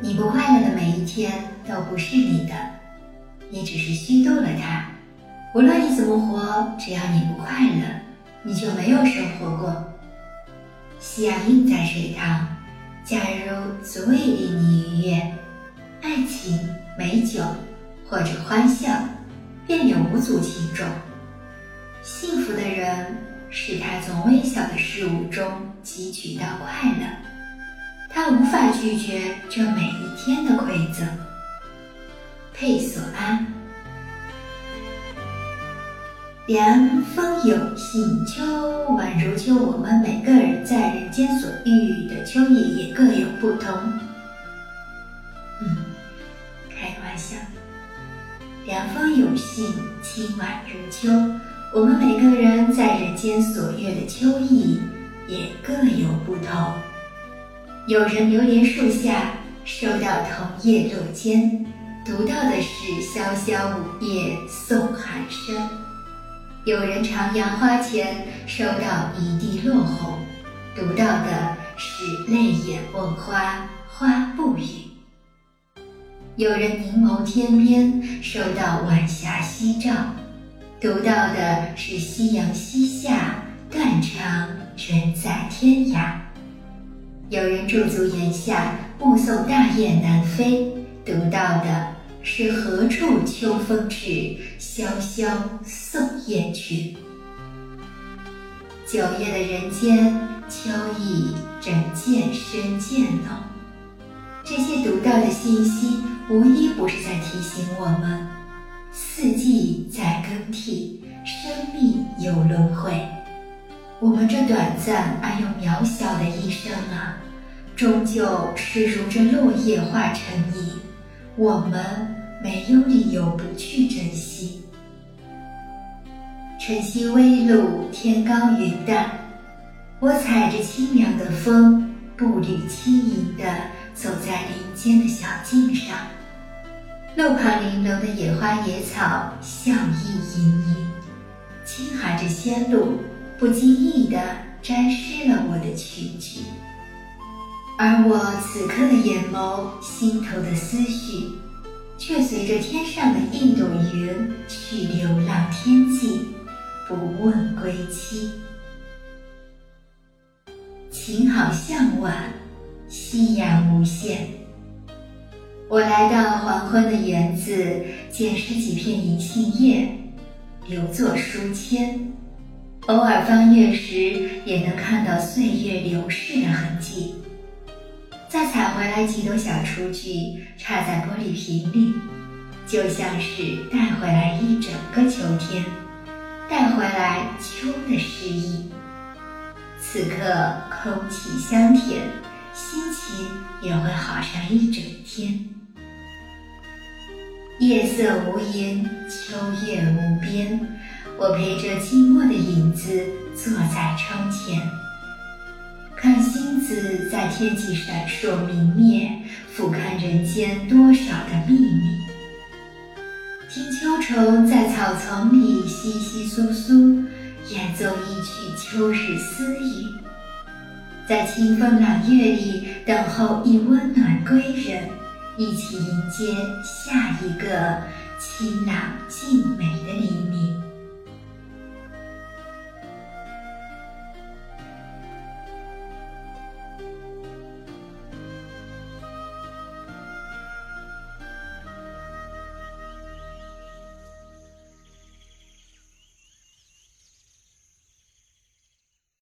你不快乐的每一天都不是你的，你只是虚度了它。无论你怎么活，只要你不快乐，你就没有生活过。夕阳映在水塘，假如足以令你愉悦，爱情、美酒或者欢笑，便有无足轻重。幸福的人是他从微小的事物中汲取到快乐。他无法拒绝这每一天的馈赠。佩索阿，凉风有信，秋宛如秋。我们每个人在人间所遇的秋意也各有不同。嗯，开个玩笑。凉风有信，清宛如秋。我们每个人在人间所遇的秋意也各有不同。有人流连树下，收到桐叶落肩，读到的是萧萧梧叶送寒声；有人徜徉花前，收到一地落红，读到的是泪眼问花花不语；有人凝眸天边，收到晚霞夕照，读到的是夕阳西下，断肠人在天涯。有人驻足檐下，目送大雁南飞，读到的是“何处秋风至，萧萧送雁去”。九月的人间，秋意正渐深渐浓。这些读到的信息，无一不是在提醒我们：四季在更替，生命有轮回。我们这短暂而又渺小的一生啊，终究是如这落叶化成泥，我们没有理由不去珍惜。晨曦微露，天高云淡，我踩着清凉的风，步履轻盈地走在林间的小径上，路旁零落的野花野草，笑意盈盈，轻含着仙露。不经意地沾湿了我的裙裾，而我此刻的眼眸、心头的思绪，却随着天上的一朵云去流浪天际，不问归期。晴好向晚，夕阳无限。我来到黄昏的园子，捡拾几片银杏叶，留作书签。偶尔翻阅时，也能看到岁月流逝的痕迹。再采回来几朵小雏菊，插在玻璃瓶里，就像是带回来一整个秋天，带回来秋的诗意。此刻空气香甜，心情也会好上一整天。夜色无垠，秋月无边。我陪着寂寞的影子坐在窗前，看星子在天际闪烁明灭，俯瞰人间多少的秘密。听秋虫在草丛里窸窸窣窣，演奏一曲秋日私语。在清风朗月里等候一温暖归人，一起迎接下一个清朗静美的黎明。